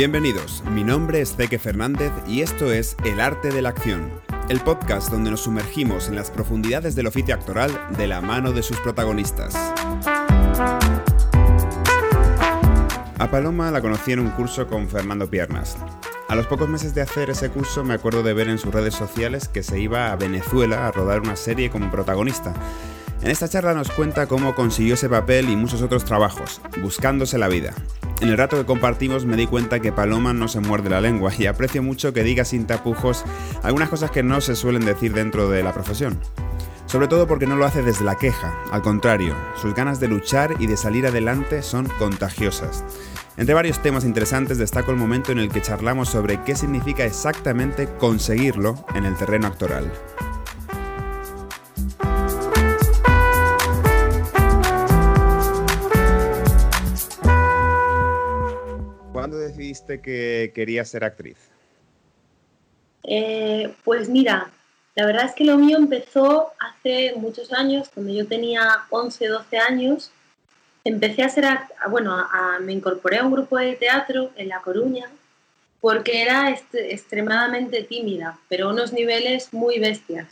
Bienvenidos, mi nombre es Zeke Fernández y esto es El Arte de la Acción, el podcast donde nos sumergimos en las profundidades del oficio actoral de la mano de sus protagonistas. A Paloma la conocí en un curso con Fernando Piernas. A los pocos meses de hacer ese curso me acuerdo de ver en sus redes sociales que se iba a Venezuela a rodar una serie como protagonista. En esta charla nos cuenta cómo consiguió ese papel y muchos otros trabajos, buscándose la vida. En el rato que compartimos me di cuenta que Paloma no se muerde la lengua y aprecio mucho que diga sin tapujos algunas cosas que no se suelen decir dentro de la profesión. Sobre todo porque no lo hace desde la queja, al contrario, sus ganas de luchar y de salir adelante son contagiosas. Entre varios temas interesantes destaco el momento en el que charlamos sobre qué significa exactamente conseguirlo en el terreno actoral. Decidiste que querías ser actriz? Eh, pues mira, la verdad es que lo mío empezó hace muchos años, cuando yo tenía 11, 12 años. Empecé a ser, bueno, me incorporé a un grupo de teatro en La Coruña porque era extremadamente tímida, pero a unos niveles muy bestias.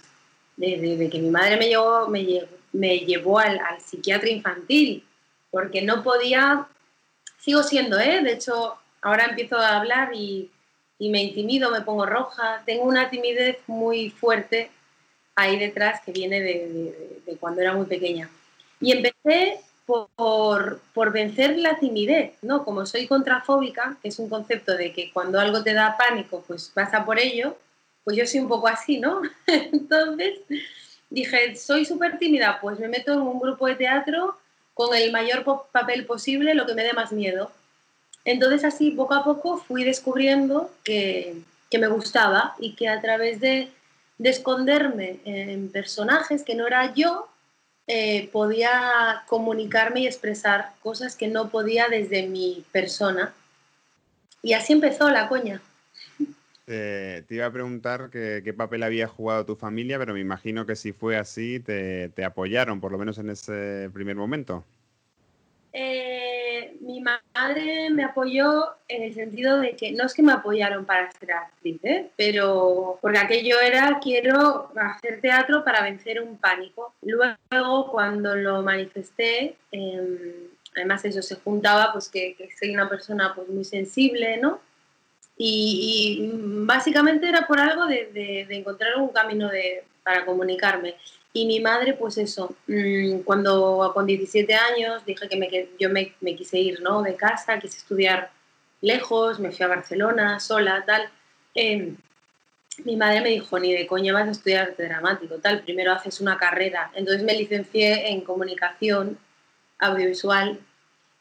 Desde que mi madre me llevó, me, llevó al, al psiquiatra infantil, porque no podía, sigo siendo, ¿eh? de hecho Ahora empiezo a hablar y, me intimido, me pongo roja. Tengo una timidez muy fuerte ahí detrás que viene de, cuando era muy pequeña. Y empecé por, por, vencer la timidez, ¿no? Como soy contrafóbica, es un concepto de que cuando algo te da pánico, pues pasa por ello, pues yo soy un poco así, ¿no? Entonces dije, soy súper tímida, pues me meto en un grupo de teatro con el mayor papel posible, lo que me dé más miedo. Entonces así poco a poco fui descubriendo que, me gustaba y que a través de, esconderme en personajes que no era yo, eh, podía comunicarme y expresar cosas que no podía desde mi persona. Y así empezó la coña. te iba a preguntar qué papel había jugado tu familia, pero me imagino que si fue así, te, te apoyaron, por lo menos en ese primer momento. Eh, mi madre me apoyó en el sentido de que no es que me apoyaron para ser actriz, ¿eh? pero porque aquello era quiero hacer teatro para vencer un pánico. Luego cuando lo manifesté, em, además eso se juntaba pues que, soy una persona pues muy sensible, ¿no? Y, básicamente era por algo de, de encontrar un camino de, para comunicarme. Y mi madre, pues eso, mm, cuando con 17 años dije que me, yo me, me, quise ir ¿no? de casa, quise estudiar lejos, me fui a Barcelona sola, tal. Em, mi madre me dijo, ni de coña vas a estudiar arte dramático, tal, primero haces una carrera. Entonces me licencié en comunicación audiovisual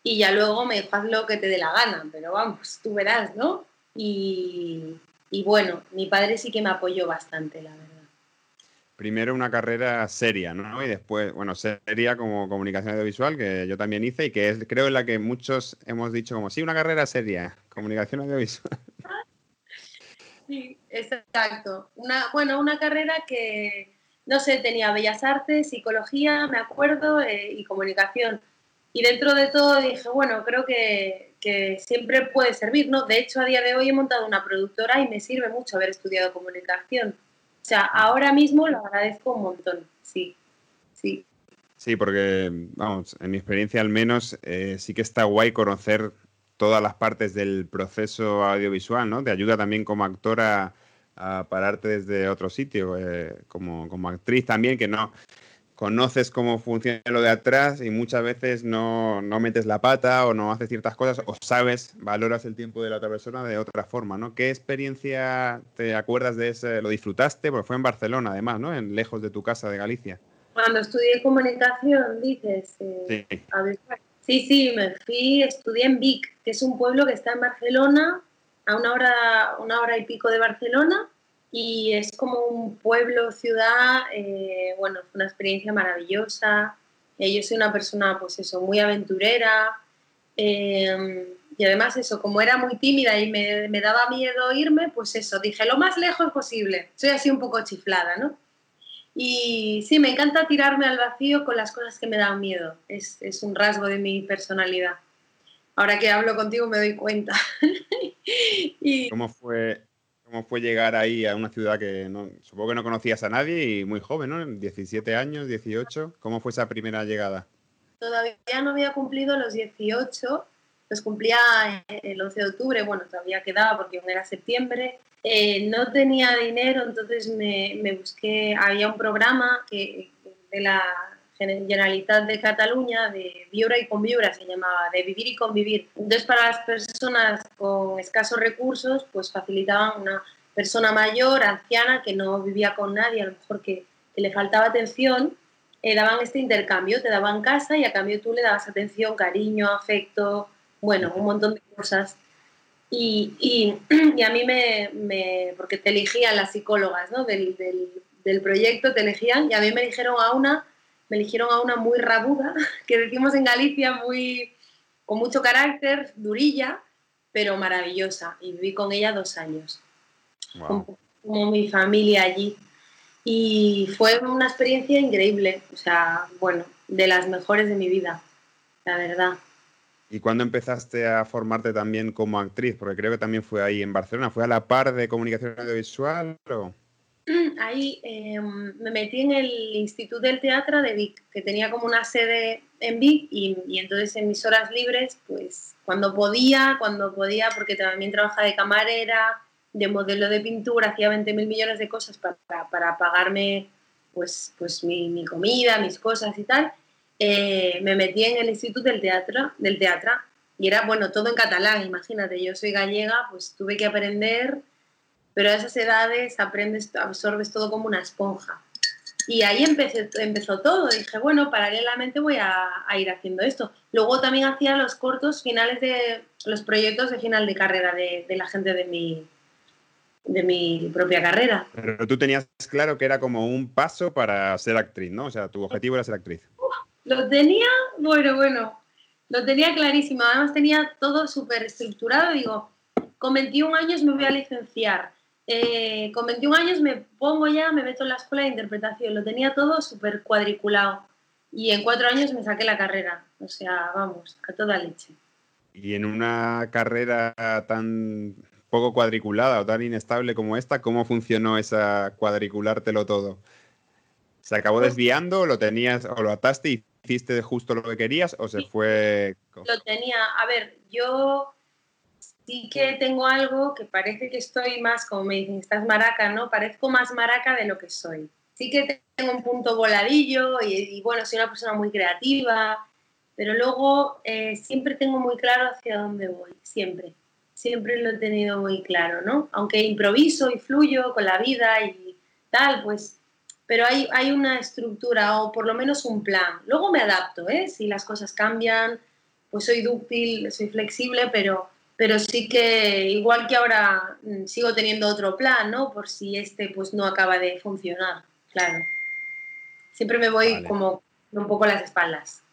y ya luego me dijo, haz lo que te dé la gana, pero vamos, tú verás, ¿no? Y, y bueno, mi padre sí que me apoyó bastante, la verdad primero una carrera seria, ¿no? Y después, bueno, seria como comunicación audiovisual, que yo también hice y que es, creo, en la que muchos hemos dicho como, sí, una carrera seria, comunicación audiovisual. Sí, exacto. Una, bueno, una carrera que, no sé, tenía bellas artes, psicología, me acuerdo, eh, y comunicación. Y dentro de todo dije, bueno, creo que, que siempre puede servir, ¿no? De hecho, a día de hoy he montado una productora y me sirve mucho haber estudiado comunicación sea, ahora mismo lo agradezco un montón, sí, sí. Sí, porque, vamos, en mi experiencia al menos, eh, sí que está guay conocer todas las partes del proceso audiovisual, ¿no? Te ayuda también como actora a pararte desde otro sitio, eh, como, como actriz también, que no, conoces cómo funciona lo de atrás y muchas veces no, metes la pata o no haces ciertas cosas o sabes, valoras el tiempo de la otra persona de otra forma, ¿no? ¿Qué experiencia te acuerdas de ese? ¿Lo disfrutaste? Porque fue en Barcelona, además, ¿no? En lejos de tu casa de Galicia. Cuando estudié comunicación, dices. Eh, sí. sí, sí, me fui, estudié en Vic, que es un pueblo que está en Barcelona, a una hora, una hora y pico de Barcelona y es como un pueblo, ciudad, eh, bueno, fue una experiencia maravillosa. Eh, yo soy una persona, pues eso, muy aventurera. Em, y además eso, como era muy tímida y me, me, daba miedo irme, pues eso, dije lo más lejos posible. Soy así un poco chiflada, ¿no? Y sí, me encanta tirarme al vacío con las cosas que me dan miedo. Es, es un rasgo de mi personalidad. Ahora que hablo contigo me doy cuenta. y... ¿Cómo, fue, ¿Cómo fue llegar ahí a una ciudad que no, supongo que no conocías a nadie y muy joven, ¿no? 17 años, 18. ¿Cómo fue esa primera llegada? Todavía no había cumplido los 18, los cumplía el 11 de octubre, bueno, todavía quedaba porque era septiembre. Eh, no tenía dinero, entonces me, me, busqué, había un programa que, de la Generalitat de Cataluña de Viura y Conviura, se llamaba, de vivir y convivir. Entonces, para las personas con escasos recursos, pues facilitaban una persona mayor, anciana, que no vivía con nadie, a lo mejor que, le faltaba atención, eh, daban este intercambio, te daban casa y a cambio tú le dabas atención, cariño, afecto, bueno, un montón de cosas. Y, y, a mí me, me, porque te elegían las psicólogas ¿no? del, del, del proyecto, te elegían, y a mí me dijeron a una me eligieron a una muy rabuda, que decimos en Galicia, muy, con mucho carácter, durilla, pero maravillosa. Y viví con ella dos años, como, mi familia allí. Y fue una experiencia increíble, o sea, bueno, de las mejores de mi vida, la verdad. ¿Y cuándo empezaste a formarte también como actriz? Porque creo que también fue ahí en Barcelona. ¿Fue a la par de comunicación audiovisual o...? ahí em, me metí en el Instituto del Teatro de Vic, que tenía como una sede en Vic y, entonces en mis horas libres, pues cuando podía, cuando podía, porque también trabajaba de camarera, de modelo de pintura, hacía 20 mil millones de cosas para, para, pagarme pues, pues mi, mi, comida, mis cosas y tal, eh, me metí en el Instituto del Teatro, del teatro y era, bueno, todo en catalán, imagínate, yo soy gallega, pues tuve que aprender pero a esas edades aprendes, absorbes todo como una esponja. Y ahí empecé, empezó todo. Dije, bueno, paralelamente voy a, ir haciendo esto. Luego también hacía los cortos finales de los proyectos de final de carrera de, la gente de mi, de mi propia carrera. Pero tú tenías claro que era como un paso para ser actriz, ¿no? O sea, tu objetivo era ser actriz. lo tenía, bueno, bueno, lo tenía clarísimo. Además tenía todo súper estructurado. Digo, con 21 años me voy a licenciar eh, con 21 años me pongo ya, me meto en la escuela de interpretación, lo tenía todo súper cuadriculado y en cuatro años me saqué la carrera, o sea, vamos, a toda leche. Y en una carrera tan poco cuadriculada o tan inestable como esta, ¿cómo funcionó esa cuadriculártelo todo? ¿Se acabó pues desviando, lo tenías o lo ataste y hiciste justo lo que querías o se fue...? Lo tenía, a ver, yo sí que tengo algo que parece que estoy más, como me dicen, estás maraca, ¿no? Parezco más maraca de lo que soy. Sí que tengo un punto voladillo y, bueno, soy una persona muy creativa, pero luego eh, siempre tengo muy claro hacia dónde voy, siempre. Siempre lo he tenido muy claro, ¿no? Aunque improviso y fluyo con la vida y tal, pues, pero hay, hay una estructura o por lo menos un plan. Luego me adapto, ¿eh? Si las cosas cambian, pues soy dúctil, soy flexible, pero pero sí que igual que ahora mm, sigo teniendo otro plan, ¿no? Por si este pues no acaba de funcionar, claro. Siempre me voy como un poco las espaldas.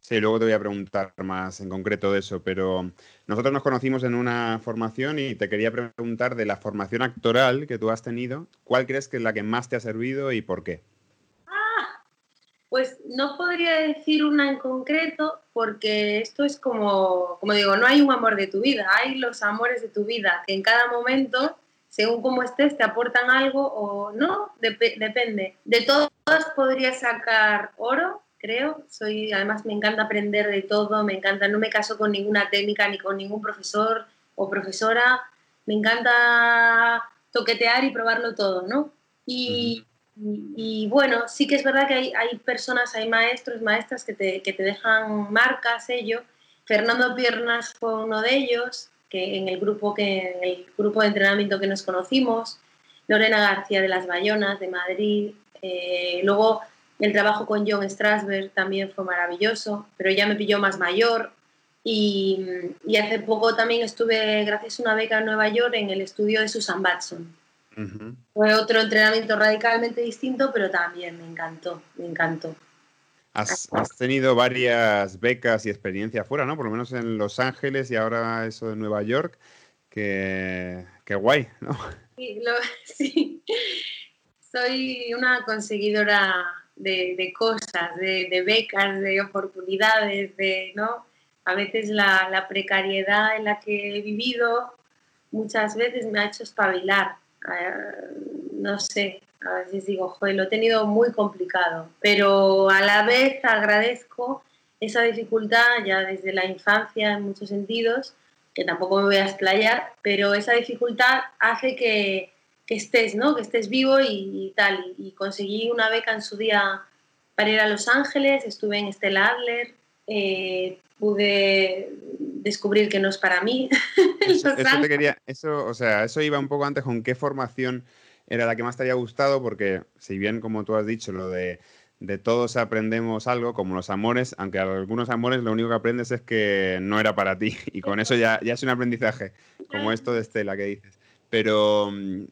Sí, luego te voy a preguntar más en concreto de eso, pero nosotros nos conocimos en una formación y te quería preguntar de la formación actoral que tú has tenido, ¿cuál crees que es la que más te ha servido y por qué? Pues no podría decir una en concreto porque esto es como, como digo, no hay un amor de tu vida, hay los amores de tu vida que en cada momento, según cómo estés, te aportan algo o no, depende. De todas podría sacar oro, creo. Soy, además me encanta aprender de todo, me encanta, no me caso con ninguna técnica ni con ningún profesor o profesora. Me encanta toquetear y probarlo todo, ¿no? Y, y, bueno, sí que es verdad que hay, hay personas, hay maestros, maestras que te, que te, dejan marcas, ello. Fernando Piernas fue uno de ellos, que en el grupo, que, en el grupo de entrenamiento que nos conocimos. Lorena García de las Bayonas, de Madrid. Eh, luego el trabajo con John Strasberg también fue maravilloso, pero ya me pilló más mayor. Y, y hace poco también estuve, gracias a una beca en Nueva York, en el estudio de Susan Batson fue otro entrenamiento radicalmente distinto, pero también me encantó, me encantó. Has, tenido varias becas y experiencias fuera, ¿no? Por lo menos en Los Ángeles y ahora eso de Nueva York. Que, guay, ¿no? Sí, soy una conseguidora de, cosas, de, becas, de oportunidades, de, ¿no? A veces la, precariedad en la que he vivido muchas veces me ha hecho espabilar. Eh, no sé, a veces digo, joder, lo he tenido muy complicado, pero a la vez agradezco esa dificultad ya desde la infancia en muchos sentidos, que tampoco me voy a explayar, pero esa dificultad hace que, que estés, ¿no? Que estés vivo y, tal. Y, conseguí una beca en su día para ir a Los Ángeles, estuve en Stella Adler, eh, pude descubrir que no es para mí. Eso, te quería, eso, o sea, eso iba un poco antes con qué formación era la que más te había gustado, porque si bien, como tú has dicho, lo de, de todos aprendemos algo, como los amores, aunque algunos amores lo único que aprendes es que no era para ti, y con eso ya, ya es un aprendizaje, como esto de Estela que dices. Pero mm,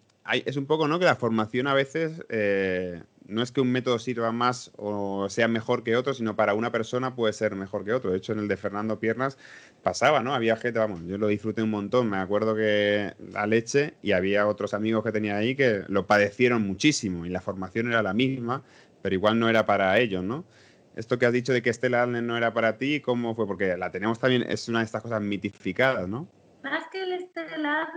es un poco, ¿no? Que la formación a veces eh, no es que un método sirva más o sea mejor que otro, sino para una persona puede ser mejor que otro. De hecho, en el de Fernando Piernas pasaba, ¿no? Había gente, vamos, yo lo disfruté un montón. Me acuerdo que la leche y había otros amigos que tenía ahí que lo padecieron muchísimo y la formación era la misma, pero igual no era para ellos, ¿no? Esto que has dicho de que Estela no era para ti, ¿cómo fue? Porque la tenemos también, es una de estas cosas mitificadas, ¿no? Más que el Estela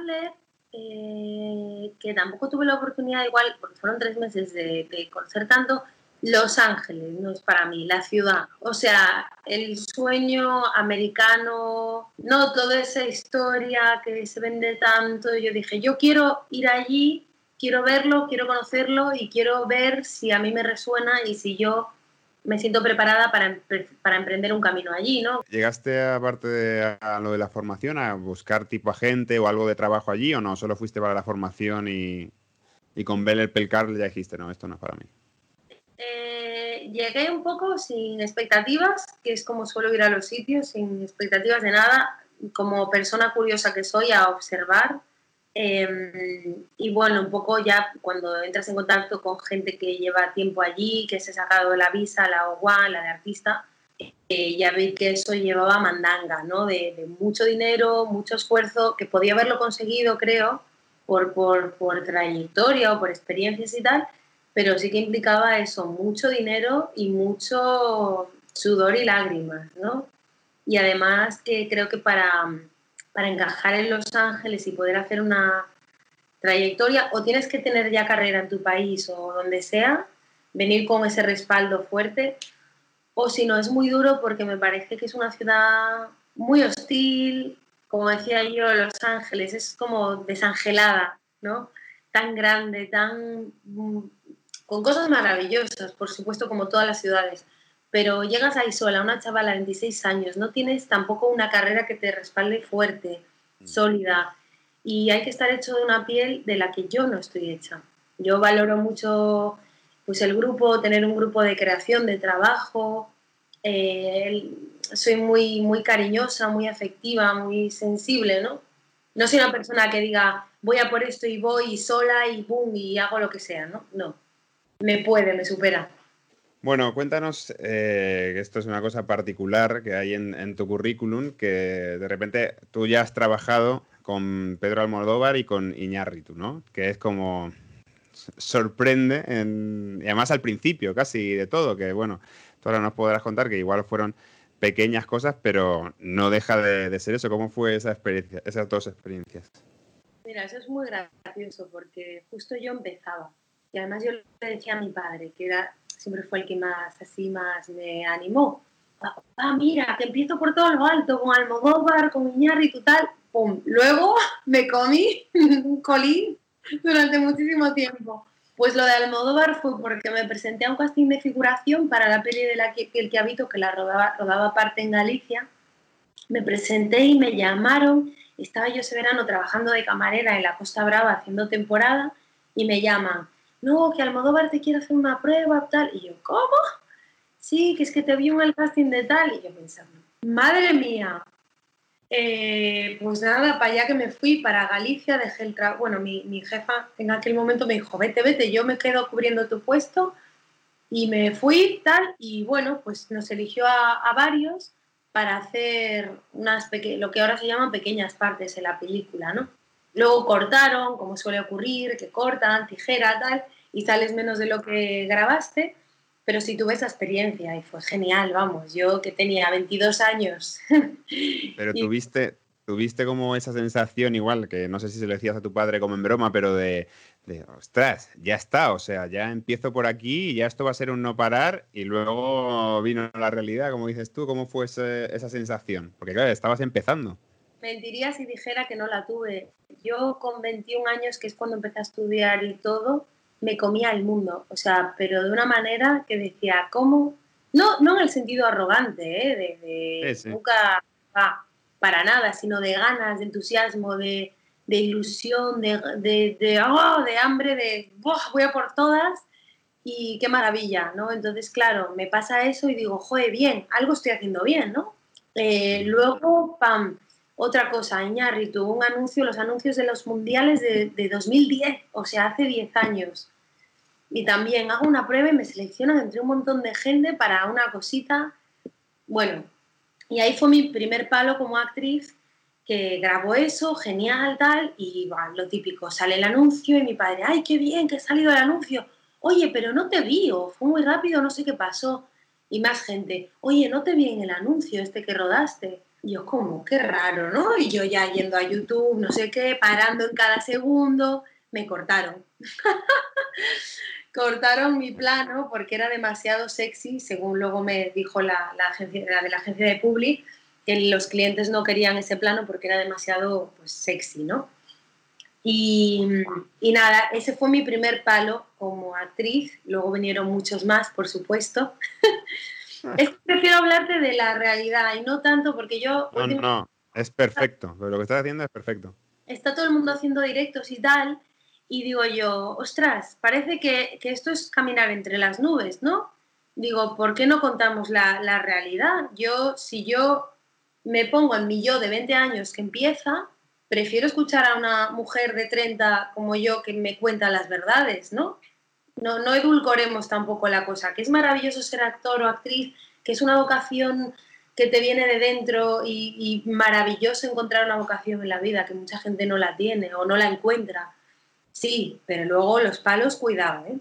eh, que tampoco tuve la oportunidad igual, porque fueron tres meses de, de concertando, Los Ángeles, no es para mí, la ciudad. O sea, el sueño americano, no toda esa historia que se vende tanto. Yo dije, yo quiero ir allí, quiero verlo, quiero conocerlo y quiero ver si a mí me resuena y si yo me siento preparada para, para, emprender un camino allí, ¿no? ¿Llegaste, aparte de a lo de la formación, a buscar tipo agente o algo de trabajo allí o no? ¿Solo fuiste para la formación y, y con ver el pelcar ya dijiste, no, esto no es para mí? Eh, llegué un poco sin expectativas, que es como suelo ir a los sitios, sin expectativas de nada, como persona curiosa que soy, a observar Em, y bueno, un poco ya cuando entras en contacto con gente que lleva tiempo allí, que se ha sacado la visa, la OGUA, la de artista, eh, ya vi que eso llevaba mandanga, ¿no? De, mucho dinero, mucho esfuerzo, que podía haberlo conseguido, creo, por, por, por, trayectoria o por experiencias y tal, pero sí que implicaba eso, mucho dinero y mucho sudor y lágrimas, ¿no? Y además que creo que para para encajar en Los Ángeles y poder hacer una trayectoria, o tienes que tener ya carrera en tu país o donde sea, venir con ese respaldo fuerte, o si no, es muy duro porque me parece que es una ciudad muy hostil, como decía yo, Los Ángeles, es como desangelada, ¿no? Tan grande, tan... con cosas maravillosas, por supuesto, como todas las ciudades, pero llegas ahí sola, una chavala de 26 años, no tienes tampoco una carrera que te respalde fuerte, mm. sólida, y hay que estar hecho de una piel de la que yo no estoy hecha. Yo valoro mucho pues el grupo, tener un grupo de creación, de trabajo, eh, soy muy, muy cariñosa, muy afectiva, muy sensible, ¿no? No soy una persona que diga, voy a por esto y voy sola y boom y hago lo que sea, ¿no? No, me puede, me supera. Bueno, cuéntanos, eh, esto es una cosa particular que hay en, tu currículum, que de repente tú ya has trabajado con Pedro Almodóvar y con Iñárritu, ¿no? Que es como sorprende, y además al principio casi de todo, que bueno, tú ahora nos podrás contar que igual fueron pequeñas cosas, pero no deja de, de ser eso. ¿Cómo fue esa experiencia, esas dos experiencias? Mira, eso es muy gracioso porque justo yo empezaba y además yo le decía a mi padre que era siempre fue el que más, así, más me animó. Ah, mira, que empiezo por todo lo alto, con Almodóvar, con Iñárritu, tal, pum. Luego me comí un colín durante muchísimo tiempo. Pues lo de Almodóvar fue porque me presenté a un casting de figuración para la peli de la que, que habito, que la rodaba, rodaba parte en Galicia. Me presenté y me llamaron. Estaba yo ese verano trabajando de camarera en la Costa Brava haciendo temporada y me llaman no, que Almodóvar te quiere hacer una prueba, tal. Y yo, ¿cómo? Sí, que es que te vi en el casting de tal. Y yo pensando, madre mía. Eh, pues nada, para allá que me fui, para Galicia, dejé el trabajo. Bueno, mi, mi, jefa en aquel momento me dijo, vete, vete, yo me quedo cubriendo tu puesto. Y me fui, tal, y bueno, pues nos eligió a, a varios para hacer unas lo que ahora se llaman pequeñas partes en la película, ¿no? Luego cortaron, como suele ocurrir, que cortan, tijera, tal, y sales menos de lo que grabaste. pero sí tuve esa experiencia y fue genial, vamos, yo que tenía 22 años. Pero tuviste, tuviste como esa sensación igual, que no sé si se lo decías a tu padre como en broma, pero de, de, ostras, ya está, o sea, ya empiezo por aquí y ya esto va a ser un no parar y luego vino la realidad, como dices tú, ¿cómo fue esa sensación? Porque claro, estabas empezando. Mentiría si dijera que no la tuve. Yo con 21 años, que es cuando empecé a estudiar y todo, me comía el mundo, o sea, pero de una manera que decía, ¿cómo? No, no en el sentido arrogante, ¿eh? de, nunca, para nada, sino de ganas, de entusiasmo, de, ilusión, de, de, oh, de hambre, de voy a por todas y qué maravilla, ¿no? Entonces, claro, me pasa eso y digo, joder, bien, algo estoy haciendo bien, ¿no? Eh, luego, pam, otra cosa, tuvo un anuncio, los anuncios de los mundiales de, 2010, o sea, hace 10 años. Y también hago una prueba y me seleccionan entre un montón de gente para una cosita. Bueno, y ahí fue mi primer palo como actriz, que grabó eso, genial, tal, y lo típico, sale el anuncio y mi padre, ay, qué bien que ha salido el anuncio. Oye, pero no te vi, o fue muy rápido, no sé qué pasó. Y más gente, oye, no te vi en el anuncio este que rodaste yo como, qué raro, ¿no? Y yo ya yendo a YouTube, no sé qué, parando en cada segundo, me cortaron. cortaron mi plano porque era demasiado sexy, según luego me dijo la, agencia, de la agencia de Publi, que los clientes no querían ese plano porque era demasiado pues, sexy, ¿no? Y, y, nada, ese fue mi primer palo como actriz, luego vinieron muchos más, por supuesto. Es que prefiero hablarte de la realidad y no tanto porque yo... No, no, es perfecto. lo que estás haciendo es perfecto. Está todo el mundo haciendo directos y tal. Y digo yo, ostras, parece que, esto es caminar entre las nubes, ¿no? Digo, ¿por qué no contamos la, la realidad? Yo, si yo me pongo en mi yo de 20 años que empieza, prefiero escuchar a una mujer de 30 como yo que me cuenta las verdades, ¿no? No, no edulcoremos tampoco la cosa, que es maravilloso ser actor o actriz, que es una vocación que te viene de dentro y, maravilloso encontrar una vocación en la vida, que mucha gente no la tiene o no la encuentra. Sí, pero luego los palos, cuidado, ¿eh?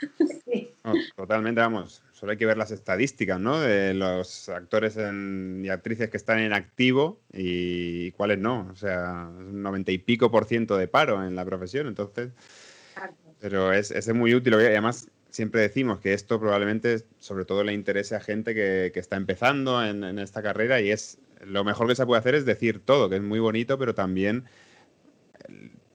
totalmente, vamos. Solo hay que ver las estadísticas, ¿no? De los actores y actrices que están en activo y cuáles no. O sea, un noventa y pico por ciento de paro en la profesión. Entonces, pero es, es muy útil. Y además, siempre decimos que esto probablemente, sobre todo, le interese a gente que, que está empezando en, en, esta carrera y es lo mejor que se puede hacer es decir todo, que es muy bonito, pero también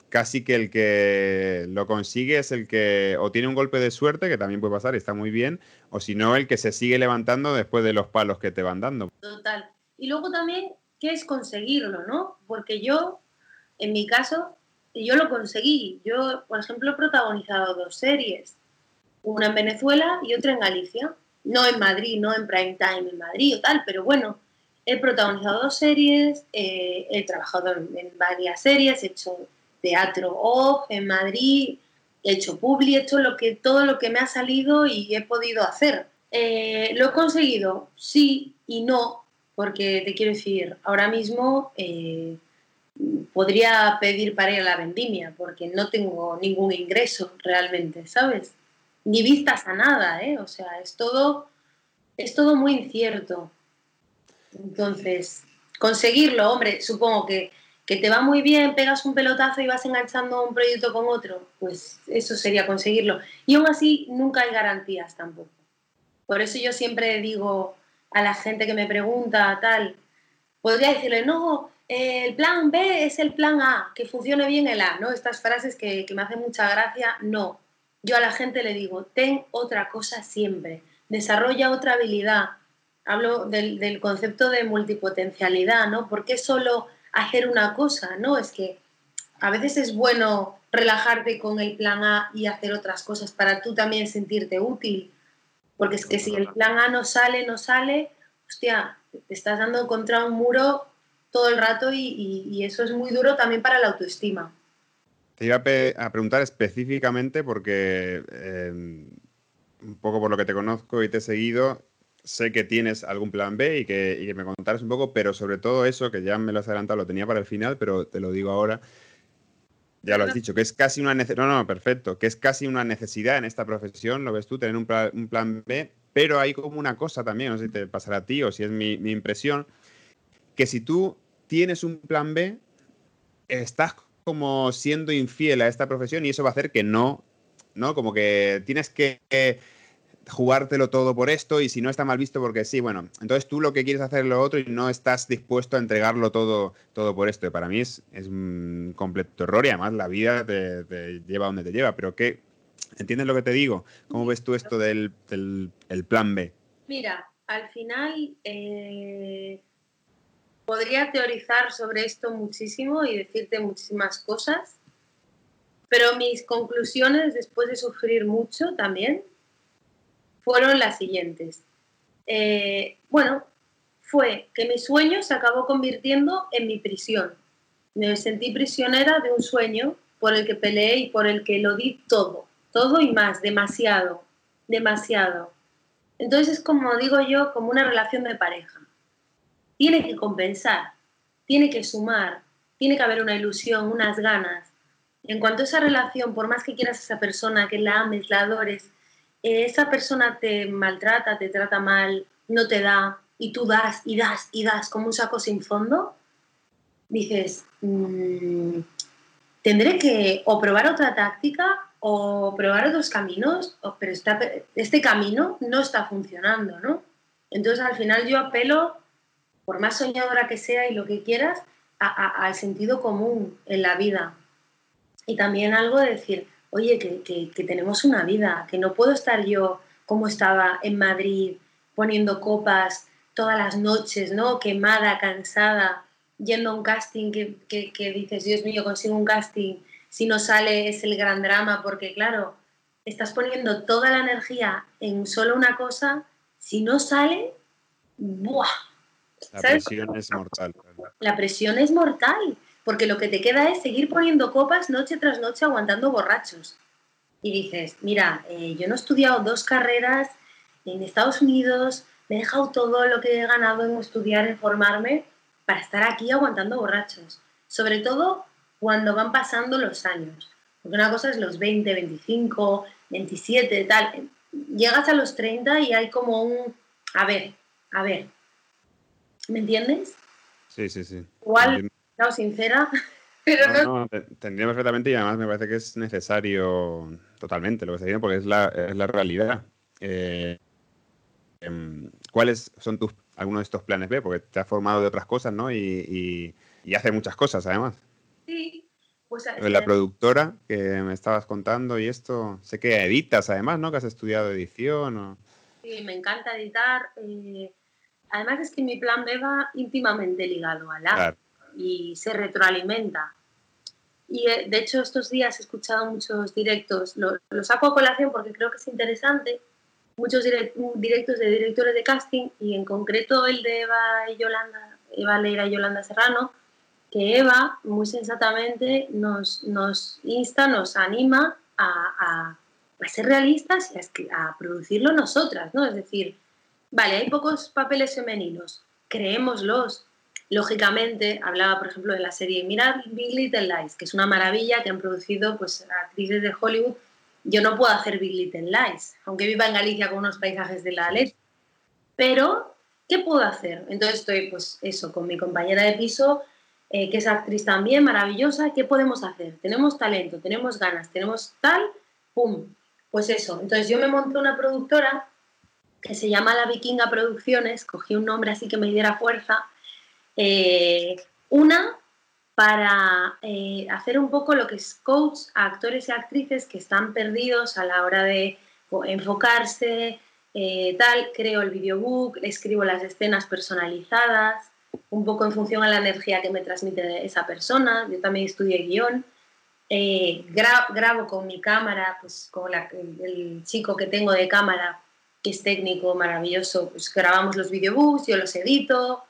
casi que el que lo consigue es el que o tiene un golpe de suerte, que también puede pasar y está muy bien, o si no, el que se sigue levantando después de los palos que te van dando. Total. Y luego también, ¿qué es conseguirlo, no? Porque yo, en mi caso, y yo lo conseguí. Yo, por ejemplo, he protagonizado dos series, una en Venezuela y otra en Galicia. No en Madrid, no en prime time en Madrid o tal, pero bueno, he protagonizado dos series, eh, he trabajado en, varias series, he hecho teatro off en Madrid, he hecho publi, he hecho lo que, todo lo que me ha salido y he podido hacer. Eh, ¿Lo he conseguido? Sí y no, porque te quiero decir, ahora mismo eh, podría pedir para ir a la vendimia, porque no tengo ningún ingreso realmente, ¿sabes? Ni vistas a nada, ¿eh? O sea, es todo, es todo muy incierto. Entonces, conseguirlo, hombre, supongo que, que te va muy bien, pegas un pelotazo y vas enganchando un proyecto con otro, pues eso sería conseguirlo. Y aún así, nunca hay garantías tampoco. Por eso yo siempre digo a la gente que me pregunta, tal, podría decirle, no, el plan B es el plan A, que funcione bien el A, ¿no? Estas frases que, me hacen mucha gracia, no. Yo a la gente le digo, ten otra cosa siempre, desarrolla otra habilidad. Hablo del, concepto de multipotencialidad, ¿no? ¿Por qué solo hacer una cosa? No, es que a veces es bueno relajarte con el plan A y hacer otras cosas para tú también sentirte útil. Porque es que si el plan A no sale, no sale, hostia, te estás dando contra un muro todo el rato y, eso es muy duro también para la autoestima. Te iba a, preguntar específicamente porque eh, un poco por lo que te conozco y te he seguido, sé que tienes algún plan B y que, me contaras un poco, pero sobre todo eso, que ya me lo has adelantado, lo tenía para el final, pero te lo digo ahora. Ya lo has dicho, que es casi una necesidad. No, no, perfecto. Que es casi una necesidad en esta profesión, lo ves tú, tener un, plan B. Pero hay como una cosa también, no sé si te pasará a ti o si es mi, mi impresión, que si tú tienes un plan B, estás como siendo infiel a esta profesión y eso va a hacer que no, ¿no? Como que tienes que jugártelo todo por esto y si no está mal visto porque sí, bueno, entonces tú lo que quieres hacer lo otro y no estás dispuesto a entregarlo todo, todo por esto. Y para mí es, es un completo error y además la vida te, lleva donde te lleva. Pero ¿qué? ¿Entiendes lo que te digo? ¿Cómo ves tú esto del, el plan B? Mira, al final eh, podría teorizar sobre esto muchísimo y decirte muchísimas cosas, pero mis conclusiones después de sufrir mucho también fueron las siguientes. Eh, bueno, fue que mi sueño se acabó convirtiendo en mi prisión. Me sentí prisionera de un sueño por el que peleé y por el que lo di todo, todo y más, demasiado, demasiado. Entonces es como digo yo, como una relación de pareja. Tiene que compensar, tiene que sumar, tiene que haber una ilusión, unas ganas. En cuanto a esa relación, por más que quieras a esa persona, que la ames, la adores, esa persona te maltrata, te trata mal, no te da, y tú das y das y das como un saco sin fondo, dices, mm, tendré que o probar otra táctica o probar otros caminos, pero este camino no está funcionando, ¿no? Entonces al final yo apelo, por más soñadora que sea y lo que quieras, al sentido común en la vida. Y también algo de decir, oye, que, tenemos una vida, que no puedo estar yo como estaba en Madrid poniendo copas todas las noches, ¿no? Quemada, cansada, yendo a un casting que, que, dices, Dios mío, consigo un casting, si no sale es el gran drama, porque claro, estás poniendo toda la energía en solo una cosa, si no sale, ¡buah! La presión es mortal. La presión es mortal porque lo que te queda es seguir poniendo copas noche tras noche aguantando borrachos. Y dices, mira, eh, yo no he estudiado dos carreras en Estados Unidos, me he dejado todo lo que he ganado en estudiar, en formarme, para estar aquí aguantando borrachos. Sobre todo cuando van pasando los años. Porque una cosa es los 20, 25, 27, tal. Llegas a los 30 y hay como un, a ver, a ver. ¿Me entiendes? Sí, sí, sí. Igual sincera, pero no. no, perfectamente y además me parece que es necesario totalmente lo que está diciendo porque es la, es la realidad. Eh, em, ¿Cuáles son tus algunos de estos planes B? Porque te has formado de otras cosas, ¿no? Y, y, haces muchas cosas además. Sí. Pues, la productora que me estabas contando y esto, sé que editas además, ¿no? Que has estudiado edición. O... Sí, me encanta editar. Eh, además es que mi plan B va íntimamente ligado a la y se retroalimenta. Y eh, de hecho estos días he escuchado muchos directos, lo, saco a colación porque creo que es interesante, muchos directos de directores de casting y en concreto el de Eva y Yolanda, Eva Leira y Yolanda Serrano, que Eva muy sensatamente nos, nos insta, nos anima a, a, ser realistas y a, a, producirlo nosotras, ¿no? Es decir, vale, hay pocos papeles femeninos, creémoslos, Lógicamente, hablaba, por ejemplo, de la serie Mirad Big Little Lies, que es una maravilla que han producido pues, actrices de Hollywood. Yo no puedo hacer Big Little Lies, aunque viva en Galicia con unos paisajes de la leche. Pero, ¿qué puedo hacer? Entonces estoy, pues eso, con mi compañera de piso, eh, que es actriz también, maravillosa. ¿Qué podemos hacer? Tenemos talento, tenemos ganas, tenemos tal, ¡pum! Pues eso. Entonces yo me monté una productora que se llama La Vikinga Producciones, cogí un nombre así que me diera fuerza eh, una, para eh, hacer un poco lo que es coach a actores y actrices que están perdidos a la hora de enfocarse, eh, tal, creo el videobook, escribo las escenas personalizadas, un poco en función a la energía que me transmite esa persona, yo también estudié guion, grabo con mi cámara, pues con el chico que tengo de cámara, que es técnico maravilloso, pues grabamos los videobooks, yo los edito,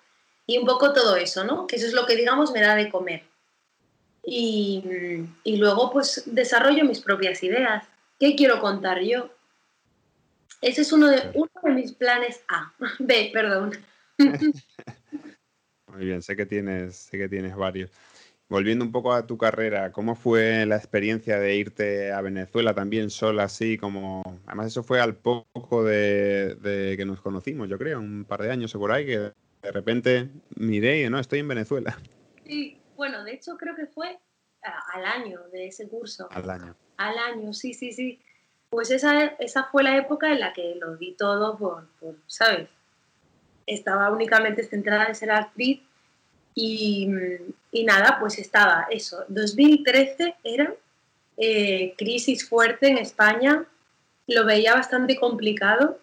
y un poco todo eso, ¿no? Que eso es lo que, digamos, me da de comer. Y, y luego, pues, desarrollo mis propias ideas. ¿Qué quiero contar yo? Ese es uno de, uno de mis planes A. B, perdón. Muy bien, sé que tienes, sé que tienes varios. Volviendo un poco a tu carrera, ¿cómo fue la experiencia de irte a Venezuela también sola, así como... Además eso fue al poco de, que nos conocimos, yo creo, un par de años o por ahí, que de repente miré y no, estoy en Venezuela. Sí, bueno, de hecho creo que fue al año de ese curso. Al año. Al año, sí, sí, sí. Pues esa, esa fue la época en la que lo di todo por, por ¿sabes? Estaba únicamente centrada en ser actriz y, nada, pues estaba eso. 2013 era eh, crisis fuerte en España, lo veía bastante complicado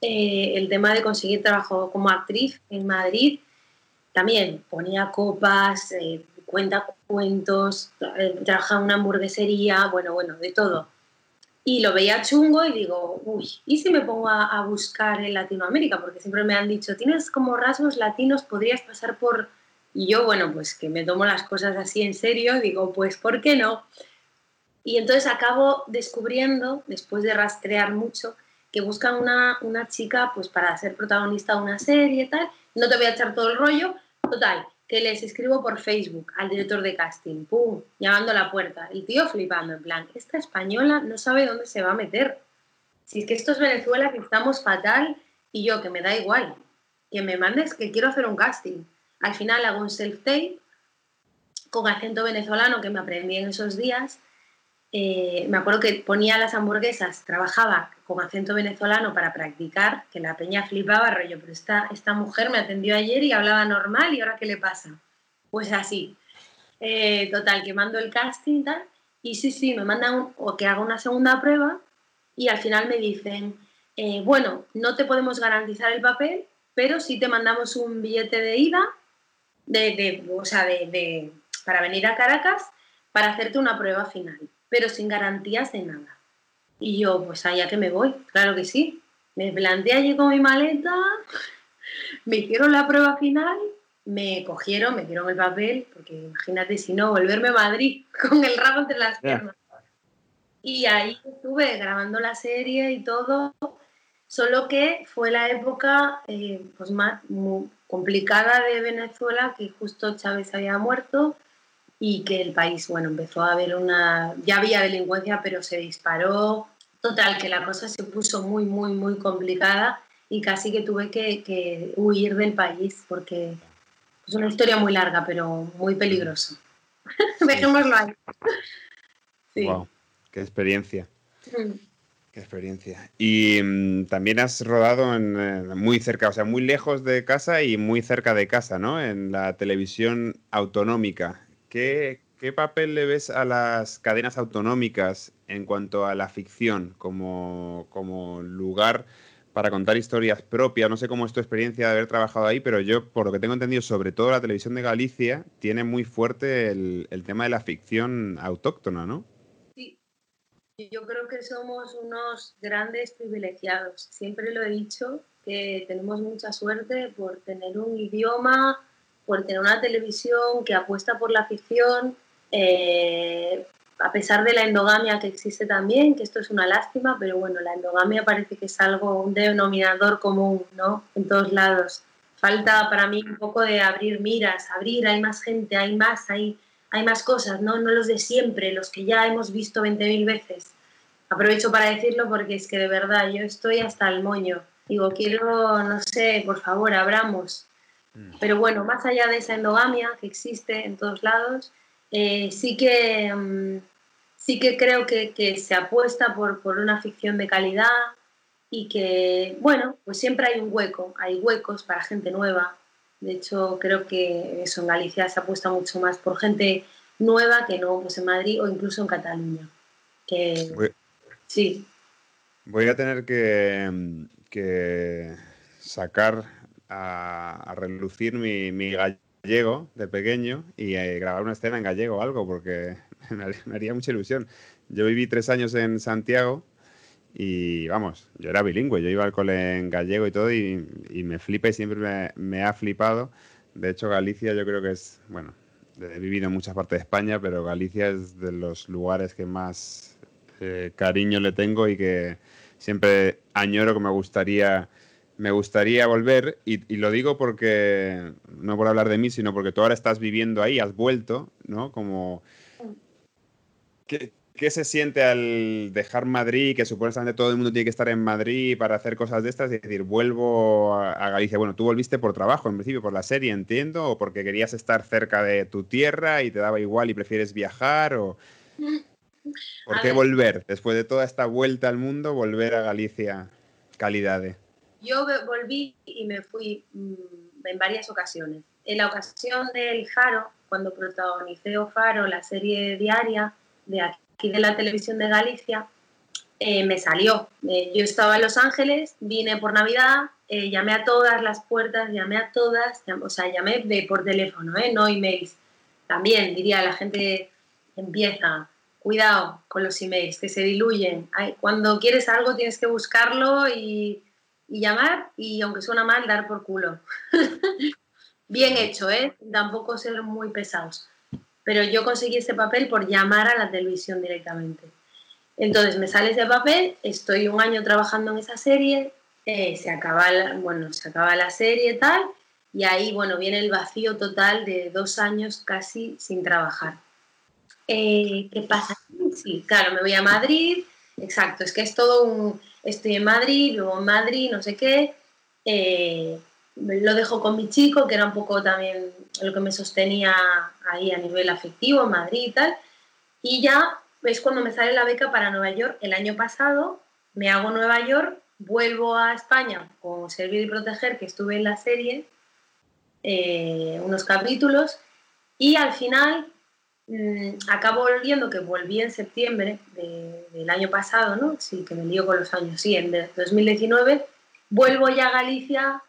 eh, el tema de conseguir trabajo como actriz en Madrid. También ponía copas, eh, cuenta cuentos, trabajaba en una hamburguesería, bueno, bueno, de todo. Y lo veía chungo y digo, uy, ¿y si me pongo a, buscar en Latinoamérica? Porque siempre me han dicho, tienes como rasgos latinos, podrías pasar por... Y yo, bueno, pues que me tomo las cosas así en serio, digo, pues, ¿por qué no? Y entonces acabo descubriendo, después de rastrear mucho, que buscan una, una chica pues para ser protagonista de una serie y tal. No te voy a echar todo el rollo. Total, que les escribo por Facebook al director de casting, pum, llamando a la puerta, el tío flipando, en plan, esta española no sabe dónde se va a meter. Si es que esto es Venezuela, que estamos fatal, y yo, que me da igual, que me mandes que quiero hacer un casting. Al final hago un self-tape con acento venezolano que me aprendí en esos días eh, me acuerdo que ponía las hamburguesas, trabajaba con acento venezolano para practicar, que la peña flipaba, rollo, pero esta, esta mujer me atendió ayer y hablaba normal y ahora qué le pasa. Pues así. Eh, total, que mando el casting y tal, y sí, sí, me mandan o que haga una segunda prueba y al final me dicen, eh, bueno, no te podemos garantizar el papel, pero sí te mandamos un billete de ida, de, o sea, de, para venir a Caracas para hacerte una prueba final pero sin garantías de nada. Y yo, pues allá que me voy, claro que sí. Me planteé allí con mi maleta, me hicieron la prueba final, me cogieron, me dieron el papel, porque imagínate si no, volverme a Madrid con el rabo entre las piernas. Y ahí estuve grabando la serie y todo, solo que fue la época eh, pues más complicada de Venezuela, que justo Chávez había muerto y que el país, bueno, empezó a haber una, ya había delincuencia, pero se disparó. Total, que la cosa se puso muy, muy, muy complicada y casi que tuve que, huir del país porque es una historia muy larga, pero muy peligrosa. Dejémoslo ahí. sí. Wow, qué experiencia. Mm. Qué experiencia. Y mm, también has rodado en, eh, muy cerca, o sea, muy lejos de casa y muy cerca de casa, ¿no? En la televisión autonómica. ¿Qué, papel le ves a las cadenas autonómicas en cuanto a la ficción como, lugar para contar historias propias? No sé cómo es tu experiencia de haber trabajado ahí, pero yo, por lo que tengo entendido, sobre todo la televisión de Galicia, tiene muy fuerte el, el tema de la ficción autóctona, ¿no? Sí, yo creo que somos unos grandes privilegiados. Siempre lo he dicho, que tenemos mucha suerte por tener un idioma por tener una televisión que apuesta por la ficción, eh, a pesar de la endogamia que existe también, que esto es una lástima, pero bueno, la endogamia parece que es algo, un denominador común, ¿no? En todos lados. Falta para mí un poco de abrir miras, abrir, hay más gente, hay más, hay, hay más cosas, ¿no? No los de siempre, los que ya hemos visto 20.000 veces. Aprovecho para decirlo porque es que de verdad yo estoy hasta el moño. Digo, quiero, no sé, por favor, abramos, Mm. Pero bueno, más allá de esa endogamia que existe en todos lados, eh, sí, que, mm, sí que creo que, se apuesta por, por, una ficción de calidad y que, bueno, pues siempre hay un hueco, hay huecos para gente nueva. De hecho, creo que eso en Galicia se apuesta mucho más por gente nueva que no pues en Madrid o incluso en Cataluña. Que, sí. Voy a tener que, mm, que sacar a, relucir mi, gallego de pequeño y eh, grabar una escena en gallego o algo, porque me haría, mucha ilusión. Yo viví tres años en Santiago y vamos, yo era bilingüe, yo iba al cole en gallego y todo y, me flipa y siempre me, ha flipado. De hecho, Galicia yo creo que es, bueno, he vivido en muchas partes de España, pero Galicia es de los lugares que más eh, cariño le tengo y que siempre añoro que me gustaría me gustaría volver, y, lo digo porque, no por hablar de mí, sino porque tú ahora estás viviendo ahí, has vuelto, ¿no? Como... ¿Qué, ¿Qué se siente al dejar Madrid, que supuestamente todo el mundo tiene que estar en Madrid para hacer cosas de estas? Es decir, vuelvo a, Galicia. Bueno, tú volviste por trabajo, en principio, por la serie, entiendo, o porque querías estar cerca de tu tierra y te daba igual y prefieres viajar, o... ¿Por qué volver? Después de toda esta vuelta al mundo, volver a Galicia, calidad Yo volví y me fui mm, en varias ocasiones. En la ocasión del Faro, cuando protagonicé O Faro, la serie diaria de aquí de la televisión de Galicia, eh, me salió. Eh, yo estaba en Los Ángeles, vine por Navidad, eh, llamé a todas las puertas, llamé a todas, o sea, llamé por teléfono, no emails. También diría, la gente empieza, cuidado con los emails, que se diluyen. cuando quieres algo tienes que buscarlo y, y llamar y aunque suena mal, dar por culo. Bien hecho, ¿eh? Tampoco ser muy pesados pero yo conseguí ese papel por llamar a la televisión directamente. Entonces me sale ese papel, estoy un año trabajando en esa serie, eh, se, acaba la, bueno, se acaba la serie y tal, y ahí bueno, viene el vacío total de dos años casi sin trabajar. Eh, ¿Qué pasa? Sí, claro, me voy a Madrid, exacto, es que es todo un... Estoy en Madrid, luego en Madrid, no sé qué. Eh, lo dejo con mi chico, que era un poco también lo que me sostenía ahí a nivel afectivo Madrid y tal. Y ya es cuando me sale la beca para Nueva York el año pasado, me hago Nueva York, vuelvo a España con Servir y Proteger, que estuve en la serie, eh, unos capítulos, y al final mmm, acabo volviendo, que volví en septiembre del año pasado, ¿no? Sí, que me lío con los años, sí, en 2019, vuelvo ya a Galicia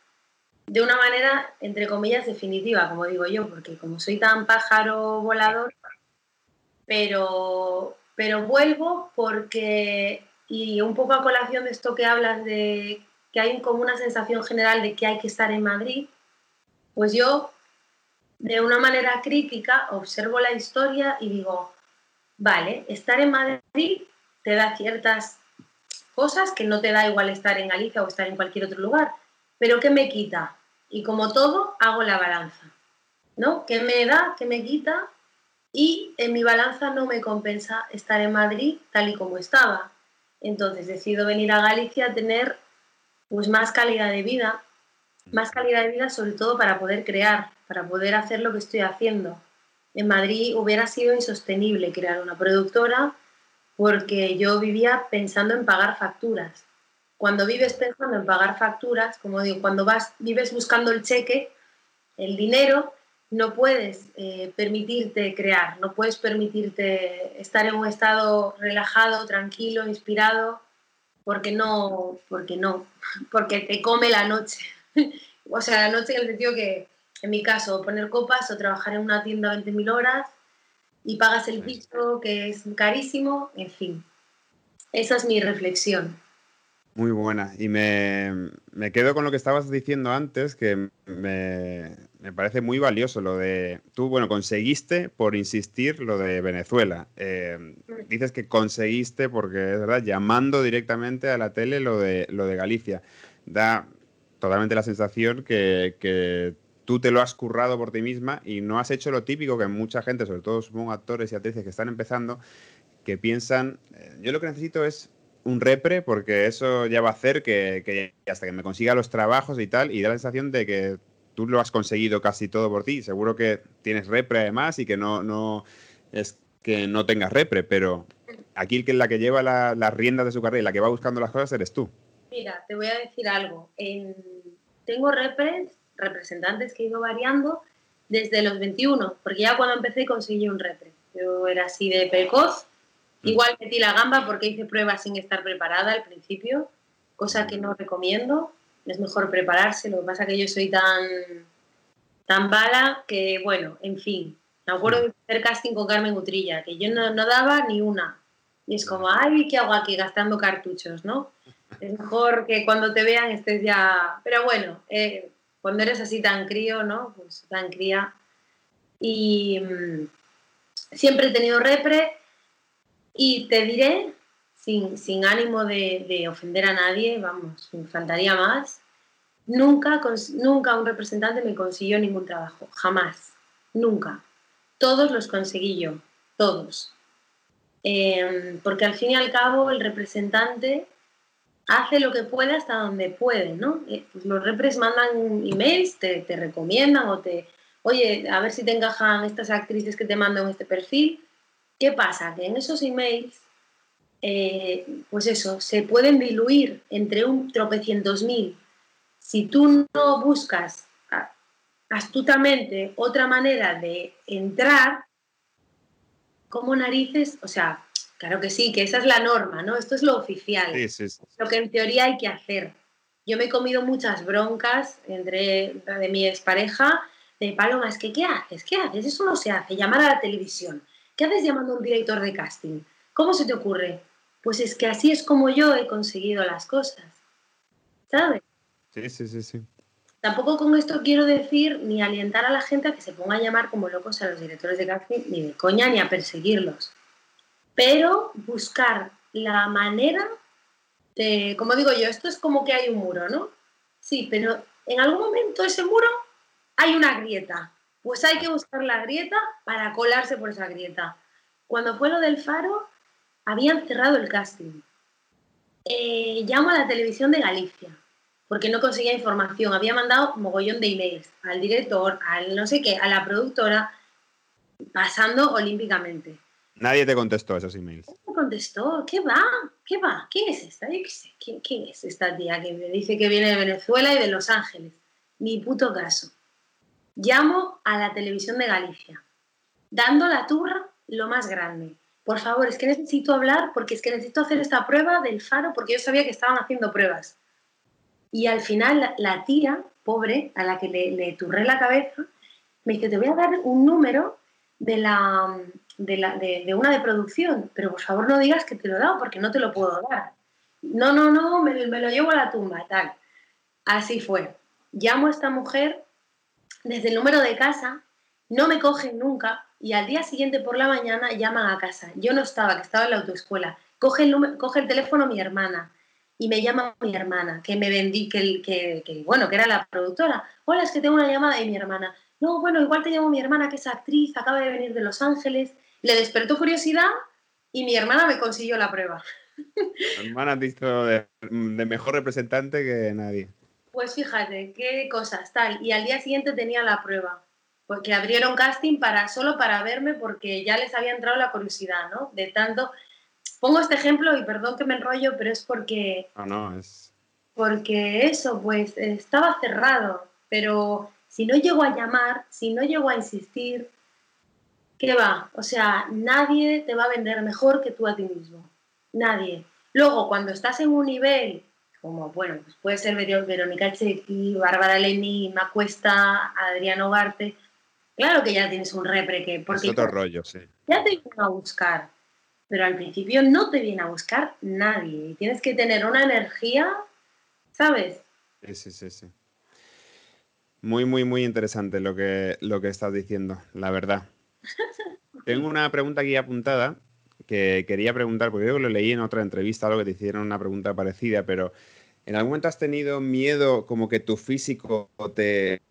de una manera, entre comillas, definitiva, como digo yo, porque como soy tan pájaro volador, pero, pero vuelvo porque, y un poco a colación de esto que hablas de que hay como una sensación general de que hay que estar en Madrid, pues yo, de una manera crítica, observo la historia y digo, vale, estar en Madrid te da ciertas cosas que no te da igual estar en Galicia o estar en cualquier otro lugar pero ¿qué me quita? Y como todo, hago la balanza, ¿no? ¿Qué me da? ¿Qué me quita? Y en mi balanza no me compensa estar en Madrid tal y como estaba. Entonces decido venir a Galicia a tener pues más calidad de vida, más calidad de vida sobre todo para poder crear, para poder hacer lo que estoy haciendo. En Madrid hubiera sido insostenible crear una productora porque yo vivía pensando en pagar facturas cuando vives pensando en pagar facturas, como digo, cuando vas, vives buscando el cheque, el dinero, no puedes eh, permitirte crear, no puedes permitirte estar en un estado relajado, tranquilo, inspirado, porque no, porque no, porque te come la noche. o sea, la noche en el sentido que, en mi caso, poner copas o trabajar en una tienda 20.000 horas y pagas el piso que es carísimo, en fin. Esa es mi reflexión. Muy buena. Y me, quedo con lo que estabas diciendo antes, que me, parece muy valioso lo de, tú, bueno, conseguiste por insistir lo de Venezuela. Eh, dices que conseguiste porque es verdad, llamando directamente a la tele lo de, lo de Galicia. Da totalmente la sensación que, tú te lo has currado por ti misma y no has hecho lo típico que mucha gente, sobre todo supongo actores y actrices que están empezando, que piensan, eh, yo lo que necesito es un repre porque eso ya va a hacer que, hasta que me consiga los trabajos y tal, y da la sensación de que tú lo has conseguido casi todo por ti. Seguro que tienes repre además y que no, no es que no tengas repre, pero aquí el que la que lleva las la riendas de su carrera y la que va buscando las cosas eres tú. Mira, te voy a decir algo. tengo repres, representantes que he ido variando desde los 21, porque ya cuando empecé conseguí un repre. Yo era así de precoz Mm. Igual metí la gamba porque hice pruebas sin estar preparada al principio, cosa que no recomiendo. Es mejor prepararse. Lo que pasa es que yo soy tan, tan bala que, bueno, en fin. Me acuerdo de hacer casting con Carmen Utrilla, que yo no, no daba ni una. Y es como, ay, ¿qué hago aquí gastando cartuchos, no? Es mejor que cuando te vean estés ya... Pero bueno, eh, cuando eres así tan crío, ¿no? Pues tan cría. Y mm, siempre he tenido repre y te diré, sin, sin ánimo de, de, ofender a nadie, vamos, me faltaría más, Nunca, nunca un representante me consiguió ningún trabajo, jamás, nunca. Todos los conseguí yo, todos. Em, porque al fin y al cabo el representante hace lo que puede hasta donde puede, ¿no? Eh, los repres mandan emails, te, te, recomiendan o te, oye, a ver si te encajan estas actrices que te mandan este perfil. ¿Qué pasa? Que en esos emails, eh, pues eso, se pueden diluir entre un tropecientos mil si tú no buscas astutamente otra manera de entrar, como narices, o sea, claro que sí, que esa es la norma, ¿no? Esto es lo oficial, lo que en teoría hay que hacer. Yo me he comido muchas broncas entre de mi expareja de Paloma, es que ¿qué haces? ¿Qué haces? Eso no se hace, llamar a la televisión. ¿Qué haces llamando a un director de casting? ¿Cómo se te ocurre? Pues es que así es como yo he conseguido las cosas. ¿Sabes? Sí, sí, sí, sí. Tampoco con esto quiero decir ni alientar a la gente a que se ponga a llamar como locos a los directores de casting, ni de coña, ni a perseguirlos. Pero buscar la manera de, como digo yo, esto es como que hay un muro, ¿no? Sí, pero en algún momento ese muro hay una grieta. Pues hay que buscar la grieta para colarse por esa grieta. Cuando fue lo del faro, habían cerrado el casting. Eh, llamo a la televisión de Galicia porque no conseguía información. Había mandado mogollón de emails al director, al no sé qué, a la productora, pasando olímpicamente. Nadie te contestó esos emails. No me contestó. ¿Qué va? ¿Qué va? ¿Quién es esta? ¿Quién, es esta tía que me dice que viene de Venezuela y de Los Ángeles? Ni puto caso. Llamo a la televisión de Galicia, dando la turra lo más grande. Por favor, es que necesito hablar porque es que necesito hacer esta prueba del faro porque yo sabía que estaban haciendo pruebas. Y al final la, tía, pobre, a la que le, turré la cabeza, me dice, te voy a dar un número de, la, de, una de producción, pero por favor no digas que te lo he dado porque no te lo puedo dar. No, no, no, me, lo llevo a la tumba, tal. Así fue. Llamo a esta mujer desde el número de casa, no me cogen nunca y al día siguiente por la mañana llaman a casa. Yo no estaba, que estaba en la autoescuela. Coge el, coge el teléfono mi hermana y me llama mi hermana, que me vendí, que, que, bueno, que era la productora. Hola, es que tengo una llamada de mi hermana. No, bueno, igual te llamo mi hermana, que es actriz, acaba de venir de Los Ángeles. Le despertó curiosidad y mi hermana me consiguió la prueba. Mi hermana ha visto de, mejor representante que nadie. Pues fíjate, qué cosas, tal. Y al día siguiente tenía la prueba. Porque abrieron casting para, solo para verme porque ya les había entrado la curiosidad, ¿no? De tanto, Pongo este ejemplo y perdón que me enrollo, pero es porque... Ah, no, es... Porque eso, pues estaba cerrado, pero si no llego a llamar, si no llego a insistir, ¿qué va? O sea, nadie te va a vender mejor que tú a ti mismo. Nadie. Luego, cuando estás en un nivel, como, bueno, pues puede ser Verónica Chequi, Bárbara Leni, Macuesta, Adriano Garte, claro que ya tienes un repre que... Porque es otro rollo, sí. Ya te vienen a buscar pero al principio no te viene a buscar nadie y tienes que tener una energía, ¿sabes? Sí, sí, sí, sí. Muy, muy, muy interesante lo que, lo que estás diciendo, la verdad. Tengo una pregunta aquí apuntada que quería preguntar, porque yo lo leí en otra entrevista, algo que te hicieron una pregunta parecida, pero ¿en algún momento has tenido miedo como que tu físico te,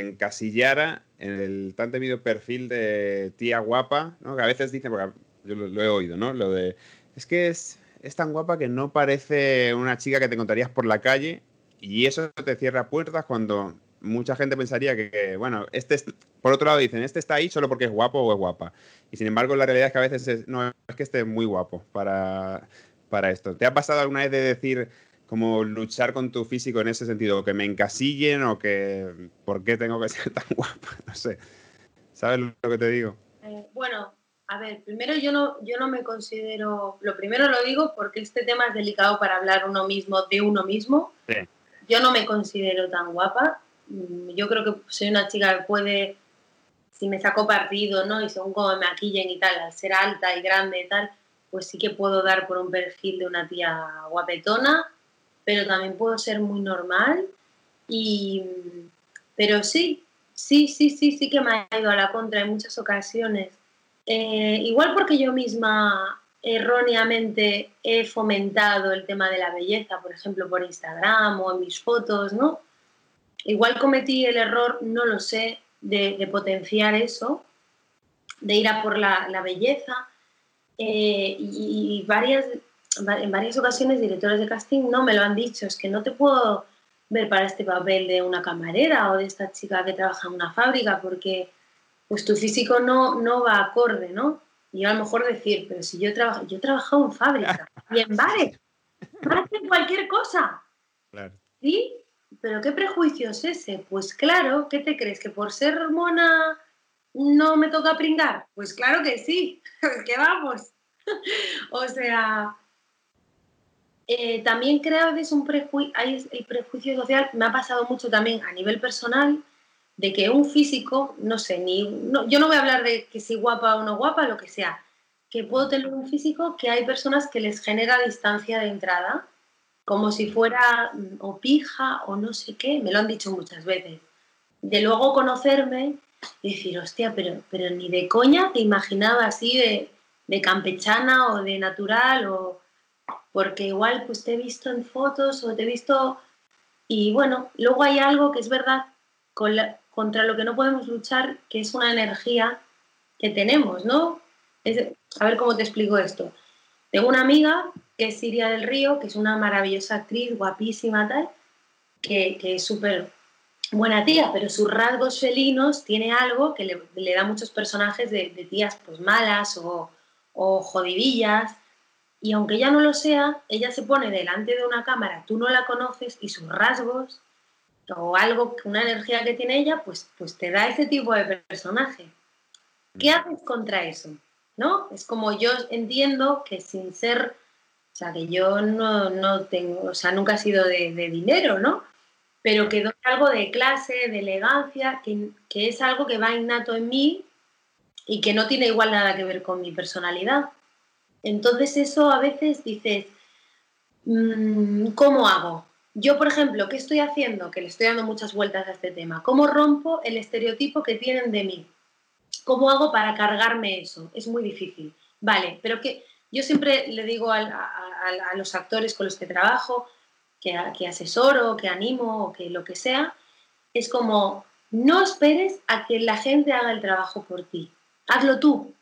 encasillara en el tan temido perfil de tía guapa? Que a veces dicen, porque yo lo, he oído, ¿no? Lo de, es que es, es tan guapa que no parece una chica que te encontrarías por la calle y eso te cierra puertas cuando mucha gente pensaría que, bueno, este es, por otro lado dicen, este está ahí solo porque es guapo o es guapa. Y sin embargo, la realidad es que a veces es, no, es que esté muy guapo para, para esto. ¿Te ha pasado alguna vez de decir, como luchar con tu físico en ese sentido, que me encasillen o que, ¿por qué tengo que ser tan guapa? No sé. ¿Sabes lo que te digo? Eh, bueno, a ver, primero yo no, yo no me considero, lo primero lo digo porque este tema es delicado para hablar uno mismo de uno mismo. Yo no me considero tan guapa. Mm, yo creo que soy una chica que puede, si me saco partido, ¿no? Y según cómo me maquillen y tal, al ser alta y grande y tal, pues sí que puedo dar por un perfil de una tía guapetona, pero también puedo ser muy normal. Y, pero sí, sí, sí, sí, sí que me ha ido a la contra en muchas ocasiones eh, igual porque yo misma erróneamente he fomentado el tema de la belleza, por ejemplo, por Instagram o en mis fotos, ¿no? Igual cometí el error, no lo sé, de, potenciar eso, de ir a por la, belleza. Eh, y, varias, en varias ocasiones directores de casting no me lo han dicho, es que no te puedo ver para este papel de una camarera o de esta chica que trabaja en una fábrica porque pues tu físico no, no va acorde, ¿no? Y a lo mejor decir, pero si yo, trabajo, yo he trabajado en fábrica y en bares, hacer cualquier cosa. Claro. ¿Sí? ¿Pero qué prejuicio es ese? Pues claro, ¿qué te crees? ¿Que por ser mona no me toca pringar? Pues claro que sí, que vamos. o sea, eh, también creo que es un prejuicio, el prejuicio social, me ha pasado mucho también a nivel personal, de que un físico, no sé, ni, yo no voy a hablar de que si guapa o no guapa, lo que sea, que puedo tener un físico que hay personas que les genera distancia de entrada como si fuera mm, o pija o no sé qué, me lo han dicho muchas veces. De luego conocerme y decir, hostia, pero, pero ni de coña te imaginaba así de, de campechana o de natural o porque igual pues te he visto en fotos o te he visto y bueno, luego hay algo que es verdad contra lo que no podemos luchar, que es una energía que tenemos, ¿no? a ver cómo te explico esto. Tengo una amiga que es Siria del Río, que es una maravillosa actriz, guapísima tal, que, es súper buena tía, pero sus rasgos felinos tiene algo que le, da muchos personajes de, tías pues malas o, o jodibillas. Y aunque ella no lo sea, ella se pone delante de una cámara, tú no la conoces y sus rasgos o algo, una energía que tiene ella, pues, pues te da ese tipo de personaje. ¿Qué haces contra eso? ¿No? Es como yo entiendo que sin ser o sea, que yo no, tengo, o sea, nunca he sido de, dinero, ¿no? Pero que doy algo de clase, de elegancia, que, es algo que va innato en mí y que no tiene igual nada que ver con mi personalidad. Entonces eso a veces dices, mm, ¿cómo hago? Yo, por ejemplo, ¿qué estoy haciendo? Que le estoy dando muchas vueltas a este tema. ¿Cómo rompo el estereotipo que tienen de mí? ¿Cómo hago para cargarme eso? Es muy difícil. Vale, pero que yo siempre le digo a, los actores con los que trabajo, que, que asesoro, que animo o que lo que sea, es como, no esperes a que la gente haga el trabajo por ti, hazlo tú.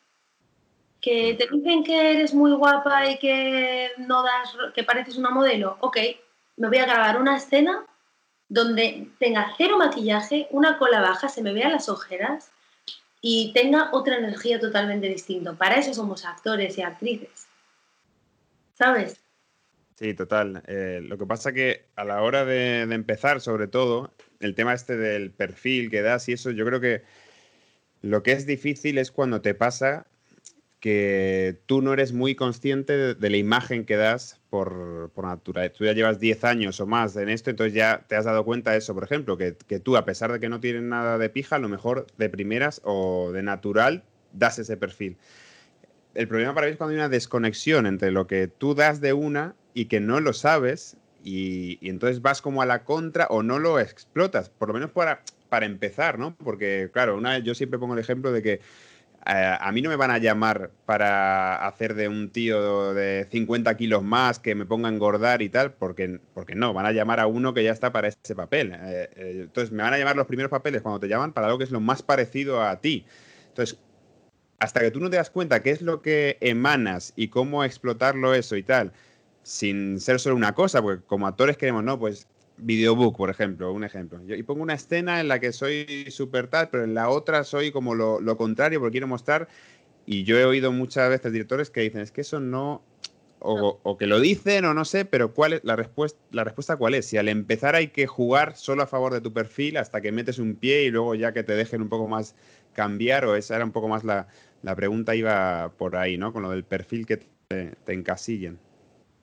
Que te dicen que eres muy guapa y que no das, que pareces una modelo, ok, me voy a grabar una escena donde tenga cero maquillaje, una cola baja, se me vean las ojeras y tenga otra energía totalmente distinta. Para eso somos actores y actrices. ¿Sabes? Sí, total. Eh, lo que pasa que a la hora de, empezar, sobre todo, el tema este del perfil que das y eso, yo creo que lo que es difícil es cuando te pasa que tú no eres muy consciente de, la imagen que das por, por naturaleza. Tú ya llevas 10 años o más en esto, entonces ya te has dado cuenta de eso, por ejemplo, que, que tú, a pesar de que no tienes nada de pija, a lo mejor de primeras o de natural das ese perfil el problema para mí es cuando hay una desconexión entre lo que tú das de una y que no lo sabes y, entonces vas como a la contra o no lo explotas, por lo menos para, para empezar, ¿no? Porque, claro, una, yo siempre pongo el ejemplo de que a mí no me van a llamar para hacer de un tío de 50 kilos más que me ponga a engordar y tal, porque, porque no, van a llamar a uno que ya está para ese papel. Eh, eh, entonces me van a llamar los primeros papeles cuando te llaman para algo que es lo más parecido a ti. Entonces, hasta que tú no te das cuenta qué es lo que emanas y cómo explotarlo eso y tal, sin ser solo una cosa, porque como actores queremos, ¿no? Pues videobook, por ejemplo, un ejemplo. y pongo una escena en la que soy súper tal, pero en la otra soy como lo, contrario, porque quiero mostrar. Y yo he oído muchas veces directores que dicen, es que eso no, o, o, que lo dicen o no sé, pero ¿cuál es la respuesta? ¿La respuesta cuál es? Si al empezar hay que jugar solo a favor de tu perfil hasta que metes un pie y luego ya que te dejen un poco más cambiar, o esa era un poco más la, la pregunta iba por ahí, ¿no? Con lo del perfil que te, encasillen.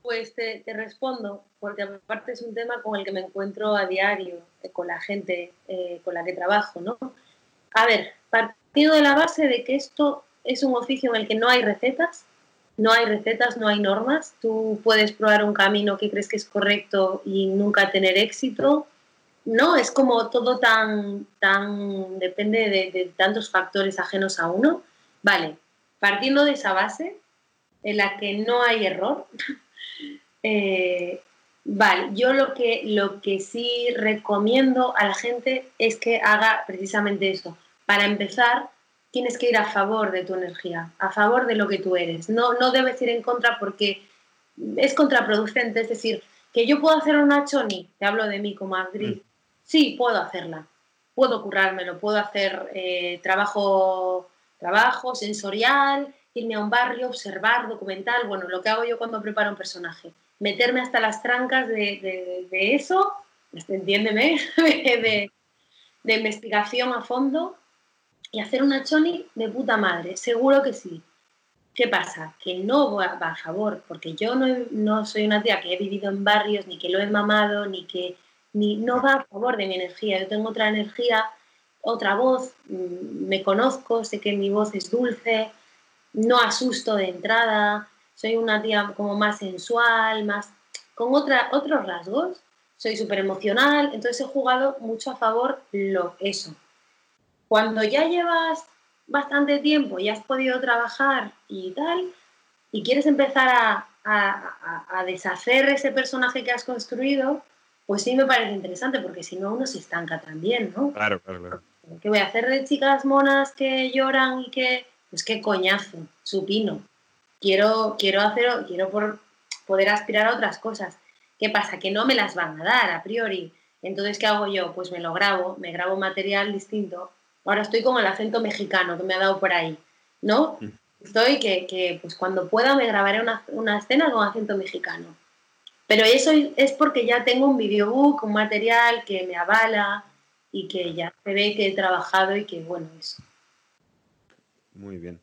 Pues te, respondo, porque aparte es un tema con el que me encuentro a diario, eh, con la gente eh, con la que trabajo, ¿no? A ver, partiendo de la base de que esto es un oficio en el que no hay recetas, no hay recetas, no hay normas. Tú puedes probar un camino que crees que es correcto y nunca tener éxito. No, es como todo tan, tan depende de tantos factores ajenos a uno. Vale, partiendo de esa base en la que no hay error, eh, Vale, yo lo que, lo que sí recomiendo a la gente es que haga precisamente eso. Para empezar, tienes que ir a favor de tu energía, a favor de lo que tú eres. No, no debes ir en contra porque es contraproducente. Es decir, que yo puedo hacer una choni, te hablo de mí como actriz, mm. sí, puedo hacerla. Puedo currármelo, puedo hacer eh, trabajo, trabajo sensorial, irme a un barrio, observar, documental, bueno, lo que hago yo cuando preparo un personaje meterme hasta las trancas de, eso, entiéndeme, de, de, investigación a fondo y hacer una choni de puta madre, seguro que sí. ¿Qué pasa? Que no va, a favor, porque yo no, no, soy una tía que he vivido en barrios, ni que lo he mamado, ni que ni, no va a favor de mi energía. Yo tengo otra energía, otra voz, mm, me conozco, sé que mi voz es dulce, no asusto de entrada, soy una tía como más sensual, más con otra, otros rasgos. Soy súper emocional, entonces he jugado mucho a favor lo, eso. Cuando ya llevas bastante tiempo y has podido trabajar y tal, y quieres empezar a, a, deshacer ese personaje que has construido, pues sí me parece interesante, porque si no uno se estanca también, ¿no? Claro, claro, claro. ¿Qué voy a hacer de chicas monas que lloran y que... Pues qué coñazo, supino quiero, quiero hacer, quiero por, poder aspirar a otras cosas. ¿Qué pasa? Que no me las van a dar a priori. Entonces, ¿qué hago yo? Pues me lo grabo, me grabo material distinto. Ahora estoy con el acento mexicano que me ha dado por ahí, ¿no? Mm. Estoy que, que pues cuando pueda me grabaré una, una, escena con acento mexicano. Pero eso es porque ya tengo un videobook, un material que me avala y que ya se ve que he trabajado y que, bueno, eso. Muy bien.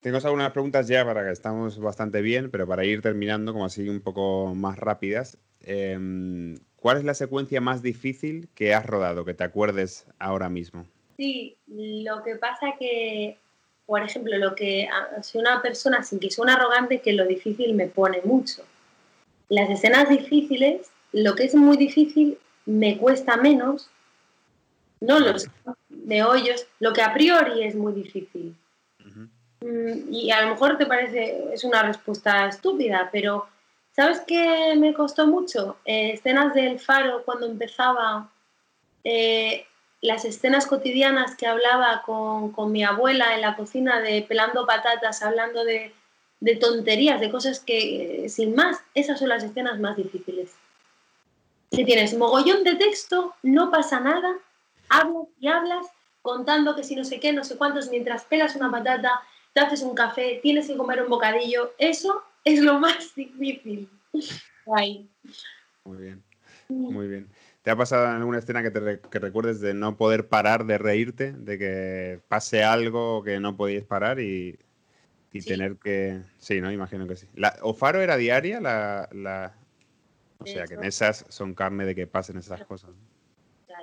Tengo algunas preguntas ya para que estamos bastante bien, pero para ir terminando, como así un poco más rápidas. Em, ¿Cuál es la secuencia más difícil que has rodado, que te acuerdes ahora mismo? Sí, lo que pasa que, por ejemplo, lo que soy una persona sin que un arrogante, que lo difícil me pone mucho. Las escenas difíciles, lo que es muy difícil me cuesta menos, no los de hoyos, lo que a priori es muy difícil Mm, y a lo mejor te parece, es una respuesta estúpida, pero ¿sabes qué me costó mucho? Eh, escenas del faro cuando empezaba, eh, las escenas cotidianas que hablaba con, con, mi abuela en la cocina de pelando patatas, hablando de, de tonterías, de cosas que, sin más, esas son las escenas más difíciles. Si tienes mogollón de texto, no pasa nada, hablas y hablas contando que si no sé qué, no sé cuántos, mientras pelas una patata, te haces un café, tienes que comer un bocadillo, eso es lo más difícil. Muy bien, muy bien. ¿Te ha pasado en alguna escena que, te que recuerdes de no poder parar de reírte, de que pase algo que no podías parar y, tener que... Sí, ¿no? Imagino que sí. La, ¿O Faro era diaria? La, la... O sea, que en esas son carne de que pasen esas cosas.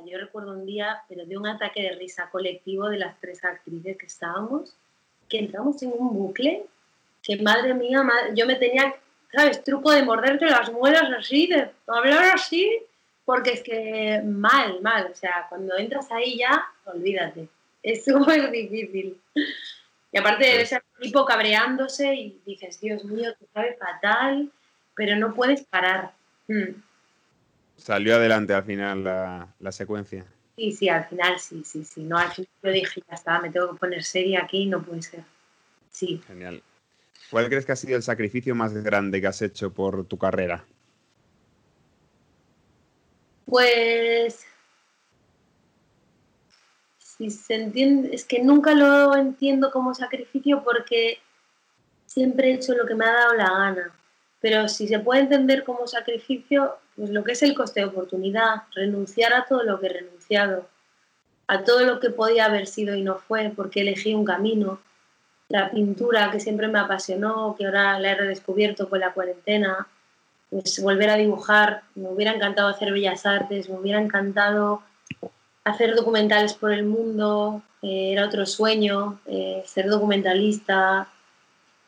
Yo recuerdo un día, pero de un ataque de risa colectivo de las tres actrices que estábamos que entramos en un bucle que madre mía, yo me tenía, ¿sabes? Truco de morderte las muelas así, de hablar así, porque es que mal, mal. O sea, cuando entras ahí ya, olvídate. Es súper difícil. Y aparte de ese tipo cabreándose y dices, Dios mío, te sabe fatal, pero no puedes parar. Hmm. Salió adelante al final la, la secuencia. Sí, sí, al final sí, sí, sí. No, al final yo dije, ya está, me tengo que poner seria aquí, no puede ser. Sí. Genial. ¿Cuál crees que ha sido el sacrificio más grande que has hecho por tu carrera? Pues. Si se entiende, es que nunca lo entiendo como sacrificio porque siempre he hecho lo que me ha dado la gana. Pero si se puede entender como sacrificio, pues lo que es el coste de oportunidad, renunciar a todo lo que he renunciado, a todo lo que podía haber sido y no fue, porque elegí un camino, la pintura que siempre me apasionó, que ahora la he redescubierto con la cuarentena, pues volver a dibujar, me hubiera encantado hacer bellas artes, me hubiera encantado hacer documentales por el mundo, eh, era otro sueño, eh, ser documentalista,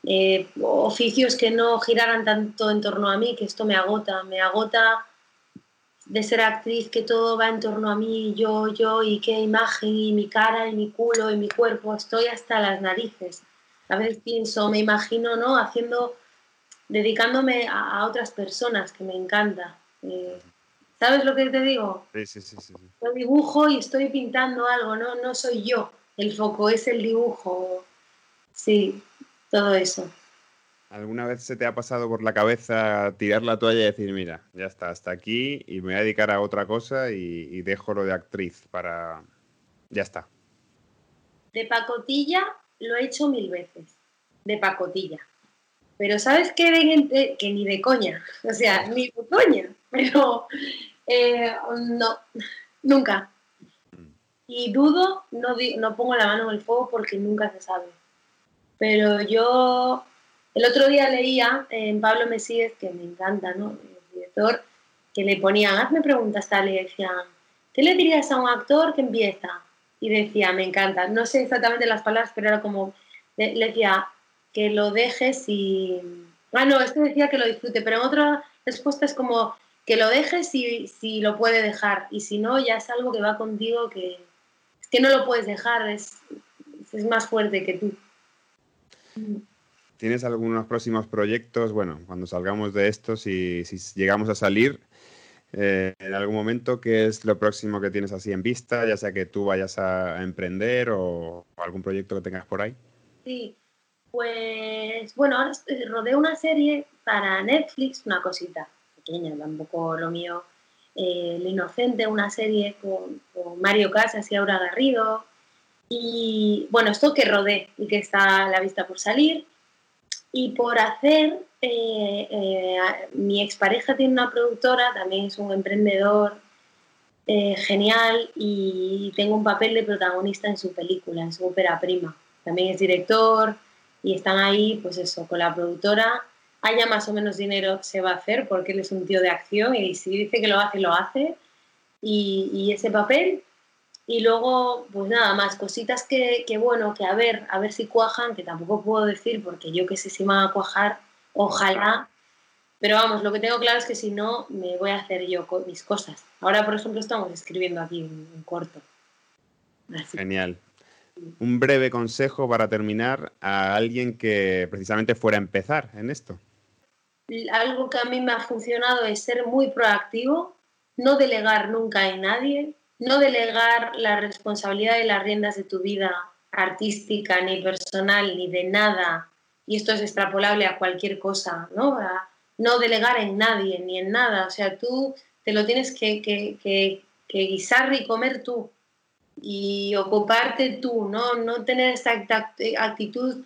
eh, oficios que no giraran tanto en torno a mí, que esto me agota, me agota de ser actriz, que todo va en torno a mí, yo, yo, y qué imagen, y mi cara, y mi culo, y mi cuerpo, estoy hasta las narices. A veces pienso, me imagino, ¿no? Haciendo dedicándome a, otras personas, que me encanta. Eh, ¿Sabes lo que te digo? Sí, sí, sí, sí. Yo dibujo y estoy pintando algo, no, no soy yo el foco, es el dibujo. Sí, todo eso. ¿Alguna vez se te ha pasado por la cabeza tirar la toalla y decir, mira, ya está, hasta aquí y me voy a dedicar a otra cosa y, dejo lo de actriz para... Ya está. De pacotilla lo he hecho mil veces, de pacotilla. Pero ¿sabes qué? que ni de coña, o sea, ni de coña, pero eh, no, nunca. Y dudo, no, no pongo la mano en el fuego porque nunca se sabe. Pero yo el otro día leía en Pablo Mesías, que me encanta, ¿no? El director, que le ponían, hazme preguntas tal, y decían, ¿qué le dirías a un actor que empieza? Y decía, me encanta, no sé exactamente las palabras, pero era como, le, decía, que lo dejes y... Ah, no, este decía que lo disfrute, pero en otra respuesta es como que lo dejes si, si lo puede dejar y si no, ya es algo que va contigo que, que no lo puedes dejar, es, es más fuerte que tú. ¿Tienes algunos próximos proyectos? Bueno, cuando salgamos de esto, si, llegamos a salir eh, en algún momento, ¿qué es lo próximo que tienes así en vista? Ya sea que tú vayas a emprender o, algún proyecto que tengas por ahí. Sí, pues bueno, ahora rodeo una serie para Netflix, una cosita pequeña, tampoco lo mío. Eh, el Inocente, una serie con, Mario Casas y Aura Garrido. Y bueno, esto que rodé y que está a la vista por salir. Y por hacer, eh, eh, mi expareja tiene una productora, también es un emprendedor eh, genial y tengo un papel de protagonista en su película, en su ópera prima. También es director y están ahí, pues eso, con la productora. Haya más o menos dinero, se va a hacer porque él es un tío de acción y si dice que lo hace, lo hace. Y, y ese papel y luego, pues nada más, cositas que, que, bueno, que a ver, a ver si cuajan, que tampoco puedo decir porque yo que sé si van a cuajar, ojalá. Pero vamos, lo que tengo claro es que si no, me voy a hacer yo mis cosas. Ahora, por ejemplo, estamos escribiendo aquí un, corto. Genial. Un breve consejo para terminar a alguien que precisamente fuera a empezar en esto. Algo que a mí me ha funcionado es ser muy proactivo, no delegar nunca en nadie, no delegar la responsabilidad de las riendas de tu vida artística, ni personal, ni de nada, y esto es extrapolable a cualquier cosa, ¿no? no delegar en nadie, ni en nada, o sea, tú te lo tienes que, que, guisar y comer tú, y ocuparte tú, ¿no? No tener esta actitud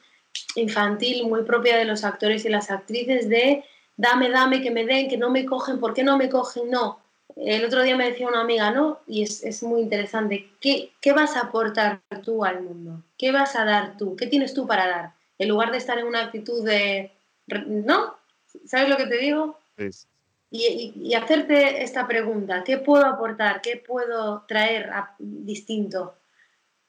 infantil muy propia de los actores y las actrices de dame, dame, que me den, que no me cogen, ¿por qué no me cogen? No, el otro día me decía una amiga, ¿no? Y es, muy interesante. ¿Qué, ¿Qué, vas a aportar tú al mundo? ¿Qué vas a dar tú? ¿Qué tienes tú para dar? En lugar de estar en una actitud de... ¿No? ¿Sabes lo que te digo? Y, y, hacerte esta pregunta, ¿qué puedo aportar? ¿Qué puedo traer distinto?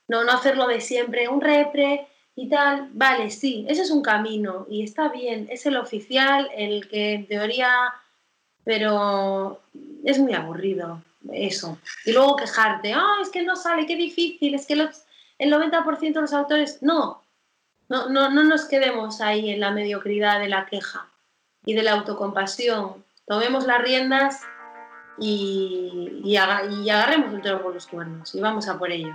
No, no hacerlo de siempre, un repre y tal. Vale, sí, ese es un camino y está bien, es el oficial, el que en teoría pero es muy aburrido eso. Y luego quejarte, ah, es que no sale, qué difícil, es que el 90% de los autores, no, no, no, no nos quedemos ahí en la mediocridad de la queja y de la autocompasión. Tomemos las riendas y, y, agarremos el toro por los cuernos y vamos a por ello.